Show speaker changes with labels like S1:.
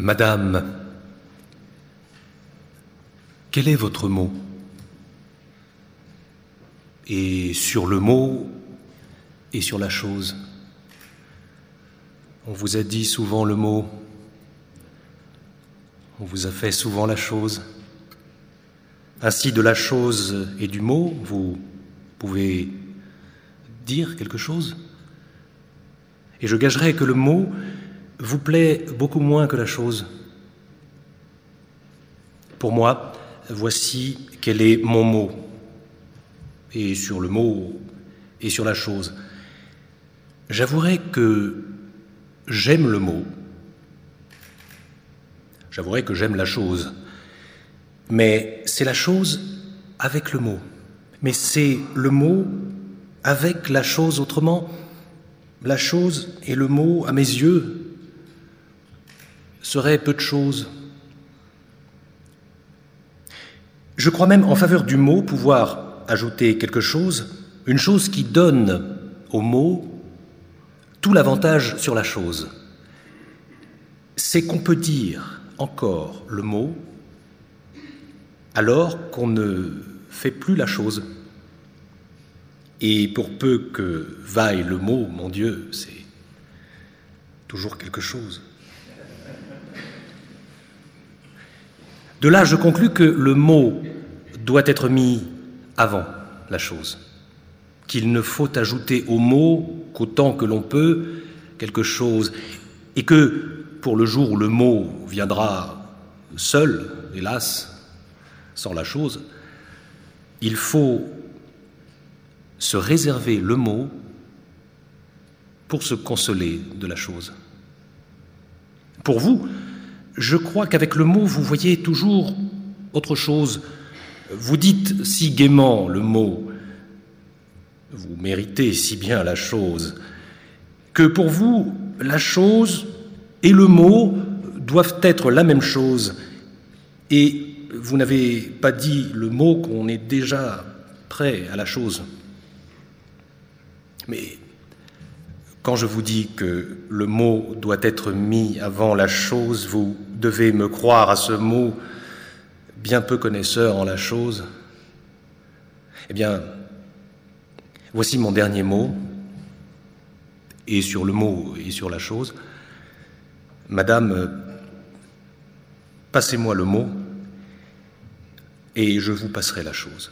S1: Madame, quel est votre mot? Et sur le mot et sur la chose. On vous a dit souvent le mot, on vous a fait souvent la chose. Ainsi de la chose et du mot, vous pouvez dire quelque chose? Et je gagerai que le mot vous plaît beaucoup moins que la chose. Pour moi, voici quel est mon mot, et sur le mot et sur la chose. J'avouerai que j'aime le mot, j'avouerai que j'aime la chose, mais c'est la chose avec le mot, mais c'est le mot avec la chose autrement. La chose et le mot, à mes yeux, serait peu de choses. Je crois même en faveur du mot pouvoir ajouter quelque chose, une chose qui donne au mot tout l'avantage sur la chose. C'est qu'on peut dire encore le mot alors qu'on ne fait plus la chose. Et pour peu que vaille le mot, mon Dieu, c'est toujours quelque chose. De là, je conclus que le mot doit être mis avant la chose, qu'il ne faut ajouter au mot qu'autant que l'on peut quelque chose, et que pour le jour où le mot viendra seul, hélas, sans la chose, il faut se réserver le mot pour se consoler de la chose. Pour vous, je crois qu'avec le mot, vous voyez toujours autre chose. Vous dites si gaiement le mot, vous méritez si bien la chose, que pour vous, la chose et le mot doivent être la même chose. Et vous n'avez pas dit le mot qu'on est déjà prêt à la chose. Mais quand je vous dis que le mot doit être mis avant la chose, vous devez me croire à ce mot, bien peu connaisseur en la chose. Eh bien, voici mon dernier mot, et sur le mot et sur la chose. Madame, passez-moi le mot, et je vous passerai la chose.